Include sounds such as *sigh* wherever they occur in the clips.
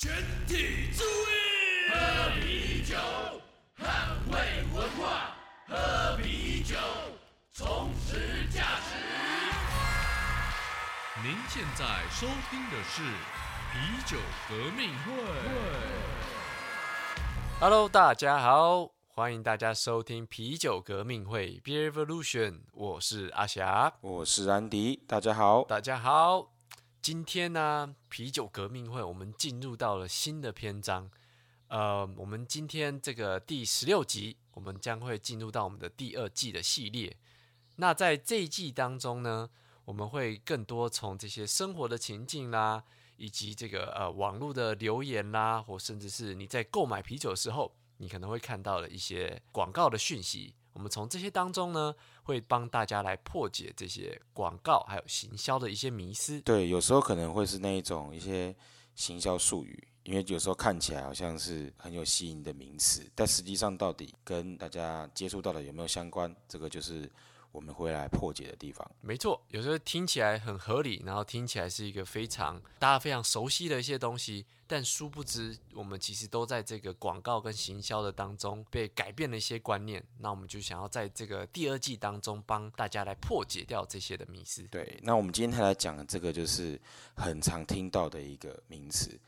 全体注意！喝啤酒，捍卫文化。喝啤酒，充实价值。您现在收听的是啤酒革命会。Hello，大家好，欢迎大家收听啤酒革命会 Beer Revolution，我是阿霞。我是安迪，大家好。大家好，今天呢，啤酒革命会我们进入到了新的篇章。呃，我们今天这个第十六集，我们将会进入到我们的第二季的系列。那在这一季当中呢，我们会更多从这些生活的情境啦，以及这个呃网络的留言啦，或甚至是你在购买啤酒的时候，你可能会看到的一些广告的讯息。我们从这些当中呢，会帮大家来破解这些广告还有行销的一些迷思。对，有时候可能会是那一种一些行销术语，因为有时候看起来好像是很有吸引的名词，但实际上到底跟大家接触到的有没有相关，这个就是我们会来破解的地方。没错，有时候听起来很合理，然后听起来是一个非常大家非常熟悉的一些东西，但殊不知我们其实都在这个广告跟行销的当中被改变了一些观念。那我们就想要在这个第二季当中帮大家来破解掉这些的迷思。对，那我们今天来讲的这个就是很常听到的一个名词。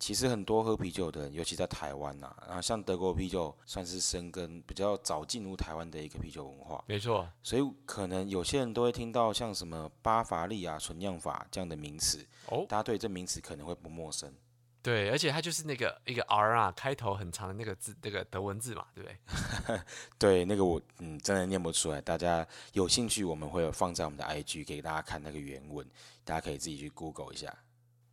其实很多喝啤酒的人，尤其在台湾呐、然后像德国啤酒算是生根比较早进入台湾的一个啤酒文化。没错，所以可能有些人都会听到像什么巴伐利亚纯酿法这样的名词，哦，大家对这名词可能会不陌生。对，而且它就是那个一个 R 啊，开头很长的那个字，那个德文字嘛，对不对？*laughs* 对，那个我嗯真的念不出来，大家有兴趣我们会有放在我们的 IG 给大家看那个原文，大家可以自己去 Google 一下。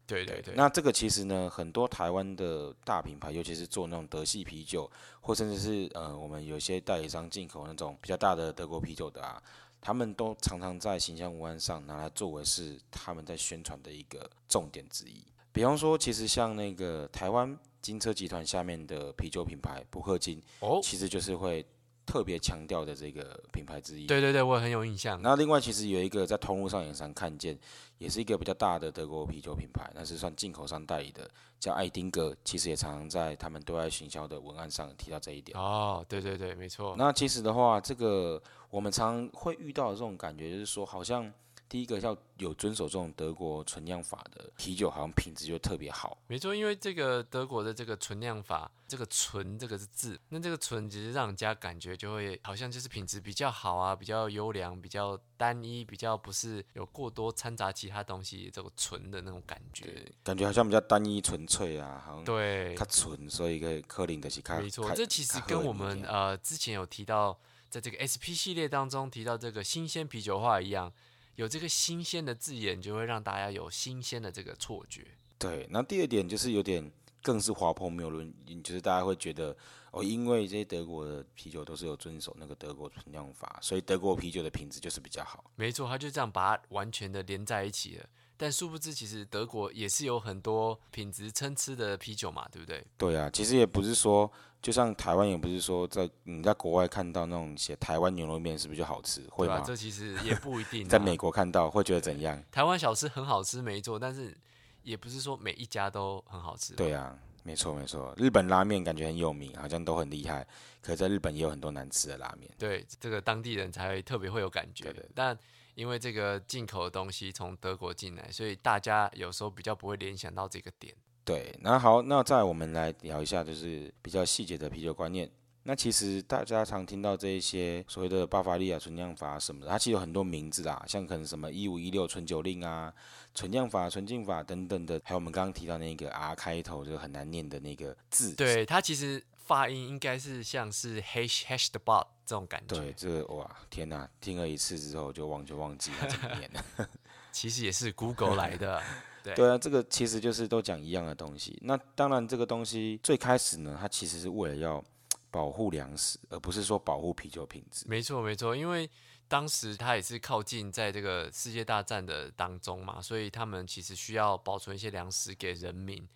对对对。那这个其实呢，很多台湾的大品牌，尤其是做那种德系啤酒，或甚至是呃我们有些代理商进口那种比较大的德国啤酒的啊，他们都常常在形象文案上拿来作为是他们在宣传的一个重点之一。比方说，其实像那个台湾金车集团下面的啤酒品牌布克金，哦，其实就是会特别强调的这个品牌之一。对对对，我很有印象。那另外其实有一个在通路上也常看见，也是一个比较大的德国啤酒品牌，那是算进口商代理的，叫爱丁格，其实也常常在他们对外行销的文案上提到这一点。哦，对对对，没错。那其实的话，这个我们常会遇到的这种感觉，就是说好像第一个要有遵守这种德国纯酿法的啤酒，好像品质就特别好。没错，因为这个德国的这个纯酿法，这个“纯”这个是字，那这个“纯”其实让人家感觉就会好像就是品质比较好啊，比较优良，比较单一，比较不是有过多掺杂其他东西，这个纯的那种感觉。感觉好像比较单一纯粹啊，好像对它，纯，所以可以克林的是看。没错，这其实跟我们呃之前有提到，在这个 SP 系列当中提到这个新鲜啤酒化一样，有这个新鲜的字眼，就会让大家有新鲜的这个错觉。对，那第二点就是有点更是滑坡谬论，嗯就是大家会觉得哦，因为这些德国的啤酒都是有遵守那个德国存酿法，所以德国啤酒的品质就是比较好。没错，他就这样把它完全的连在一起了。但殊不知，其实德国也是有很多品质参差的啤酒嘛，对不对？对啊，其实也不是说，就像台湾也不是说在你在国外看到那种写台湾牛肉面是不是就好吃，会对吧、这其实也不一定、*laughs* 啊。在美国看到会觉得怎样？台湾小吃很好吃，没错，但是也不是说每一家都很好吃。对啊，没错没错，日本拉面感觉很有名，好像都很厉害，可是在日本也有很多难吃的拉面。对，这个当地人才会特别会有感觉。对对对但因为这个进口的东西从德国进来，所以大家有时候比较不会联想到这个点。对，那好，那再我们来聊一下，就是比较细节的啤酒观念。那其实大家常听到这一些所谓的巴伐利亚纯酿法什么的，它其实有很多名字啊，像可能什么一五一六纯酒令啊、纯酿法、纯净法等等的，还有我们刚刚提到那个 R 开头就很难念的那个字。对，它其实发音应该是像是 hash hash 的 bot 这种感觉。对，这个哇，天哪！听了一次之后就忘就忘记了 *laughs* 怎么念了。*laughs* 其实也是 Google 来的。*laughs* 对对啊，这个其实就是都讲一样的东西。那当然，这个东西最开始呢，它其实是为了要保护粮食，而不是说保护啤酒品质。没错没错，因为当时它也是靠近在这个世界大战的当中嘛，所以他们其实需要保存一些粮食给人民，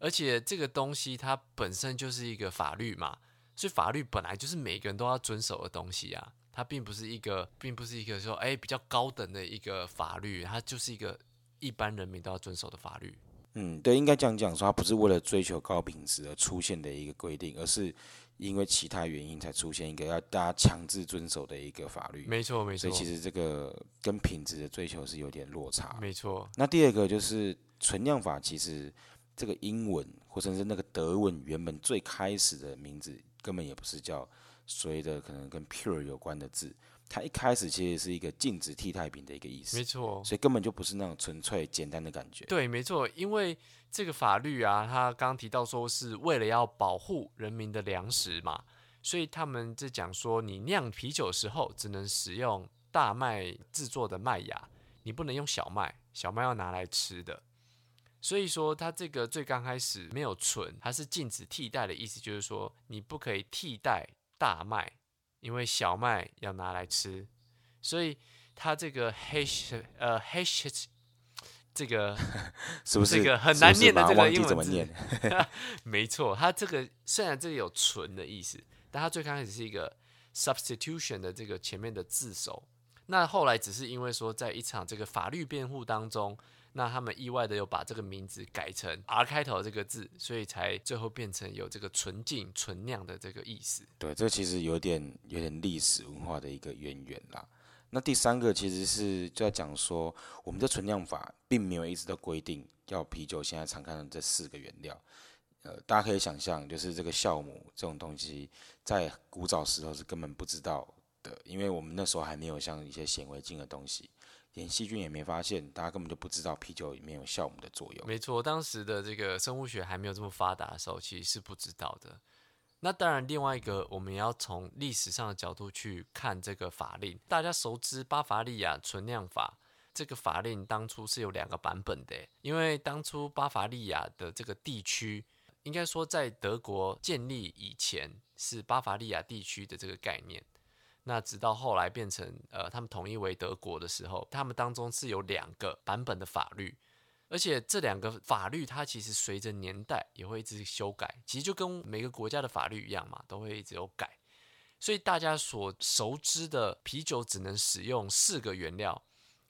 而且这个东西它本身就是一个法律嘛，所以法律本来就是每个人都要遵守的东西啊，它并不是一个，并不是一个说哎比较高等的一个法律，它就是一个一般人民都要遵守的法律。嗯，对，应该这样讲说，它不是为了追求高品质而出现的一个规定，而是因为其他原因才出现一个要大家强制遵守的一个法律。没错没错所以，其实这个跟品质的追求是有点落差。没错，那第二个就是存量法，其实这个英文或者是那个德文原本最开始的名字根本也不是叫所谓的可能跟 pure 有关的字，它一开始其实是一个禁止替代品的一个意思没，错。所以根本就不是那种纯粹简单的感觉。对，没错，因为这个法律啊，它刚刚提到说是为了要保护人民的粮食嘛，所以他们在讲说，你酿啤酒的时候只能使用大麦制作的麦芽，你不能用小麦，小麦要拿来吃的。所以说，它这个最刚开始没有纯，它是禁止替代的意思，就是说你不可以替代大麦，因为小麦要拿来吃，所以它这个 hash 呃 hash 这个 *laughs* 是不是？这个很难念的这个英文字怎么念？*laughs* 没错，它这个虽然这里有纯的意思，但它最刚开始是一个 substitution 的这个前面的字首。那后来只是因为说，在一场这个法律辩护当中，那他们意外的又把这个名字改成 R 开头这个字，所以才最后变成有这个纯净、纯酿的这个意思。对，这其实有点有点历史文化的一个渊源啦。那第三个其实是就在讲说，我们的存量法并没有一直都规定要啤酒现在常看到这四个原料。呃，大家可以想象，就是这个酵母这种东西，在古早时候是根本不知道的，因为我们那时候还没有像一些显微镜的东西，连细菌也没发现，大家根本就不知道啤酒里面有酵母的作用。没错，当时的这个生物学还没有这么发达的时候，其实是不知道的。那当然，另外一个我们也要从历史上的角度去看这个法令。大家熟知巴伐利亚存量法，这个法令当初是有两个版本的，因为当初巴伐利亚的这个地区，应该说在德国建立以前是巴伐利亚地区的这个概念。那直到后来变成呃，他们统一为德国的时候，他们当中是有两个版本的法律，而且这两个法律它其实随着年代也会一直修改，其实就跟每个国家的法律一样嘛，都会一直有改。所以大家所熟知的啤酒只能使用四个原料，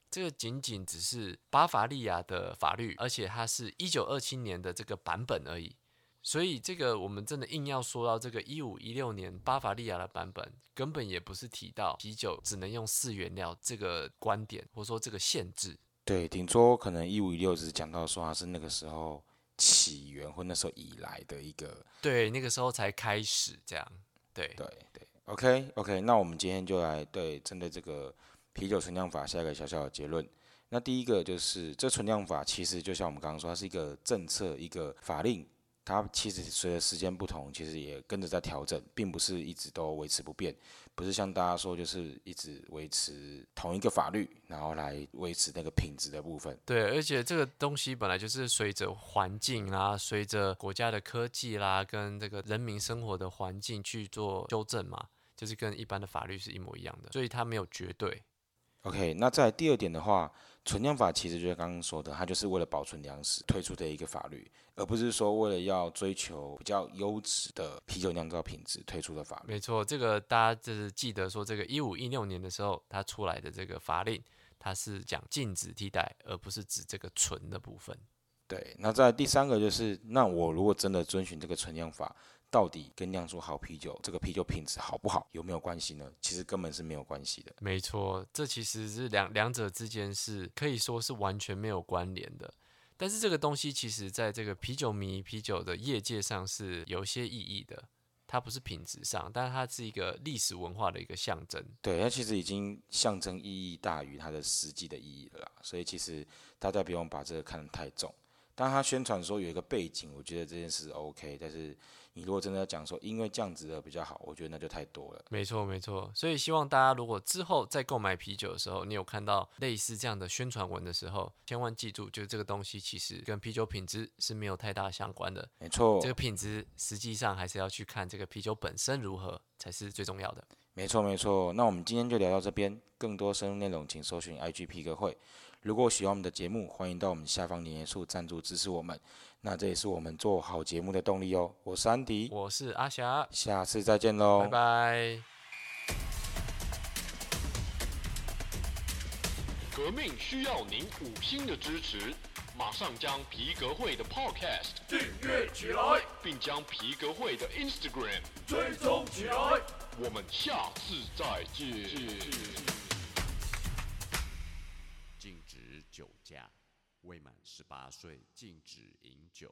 这个仅仅只是巴伐利亚的法律，而且它是一九二七年的这个版本而已。所以这个我们真的硬要说到这个一五一六年巴伐利亚的版本，根本也不是提到啤酒只能用四原料这个观点，或者说这个限制。对，顶多可能一五一六只是讲到说它是那个时候起源或那时候以来的一个，对，那个时候才开始这样。对，对对，OK OK，那我们今天就来对针对这个啤酒存量法下一个小小的结论。那第一个就是这存量法其实就像我们刚刚说，它是一个政策一个法令，它其实随着时间不同，其实也跟着在调整，并不是一直都维持不变。不是像大家说，就是一直维持同一个法律，然后来维持那个品质的部分。对，而且这个东西本来就是随着环境啦，随着国家的科技啦，跟这个人民生活的环境去做修正嘛，就是跟一般的法律是一模一样的，所以它没有绝对。OK，那在第二点的话，存量法其实就是刚刚说的，它就是为了保存粮食推出的一个法律，而不是说为了要追求比较优质的啤酒酿造品质推出的法律。没错，这个大家就是记得说，这个一五一六年的时候，它出来的这个法令，它是讲禁止替代，而不是指这个纯的部分。对，那在第三个就是，那我如果真的遵循这个存量法，到底跟酿出好啤酒这个啤酒品质好不好有没有关系呢？其实根本是没有关系的。没错，这其实是两两者之间是可以说是完全没有关联的。但是这个东西其实在这个啤酒迷、啤酒的业界上是有一些意义的。它不是品质上，但是它是一个历史文化的一个象征。对，它其实已经象征意义大于它的实际的意义了啦，所以其实大家不用把这个看得太重。当他宣传说有一个背景，我觉得这件事 OK，但是你如果真的要讲说因为这样子的比较好，我觉得那就太多了。没错，没错。所以希望大家如果之后在购买啤酒的时候，你有看到类似这样的宣传文的时候，千万记住，就是这个东西其实跟啤酒品质是没有太大相关的。没错这，个品质实际上还是要去看这个啤酒本身如何才是最重要的。没错，没错。那我们今天就聊到这边，更多深入内容请搜寻 IG 皮革会。如果喜欢我们的节目，欢迎到我们下方连结处赞助支持我们，那这也是我们做好节目的动力哦。我是安迪，我是阿霞，下次再见喽，拜拜。革命需要您五星的支持，马上将皮革会的 Podcast 订阅起来，并将皮革会的 Instagram 追踪起来。我们下次再见。禁止酒驾，未满十八岁禁止饮酒。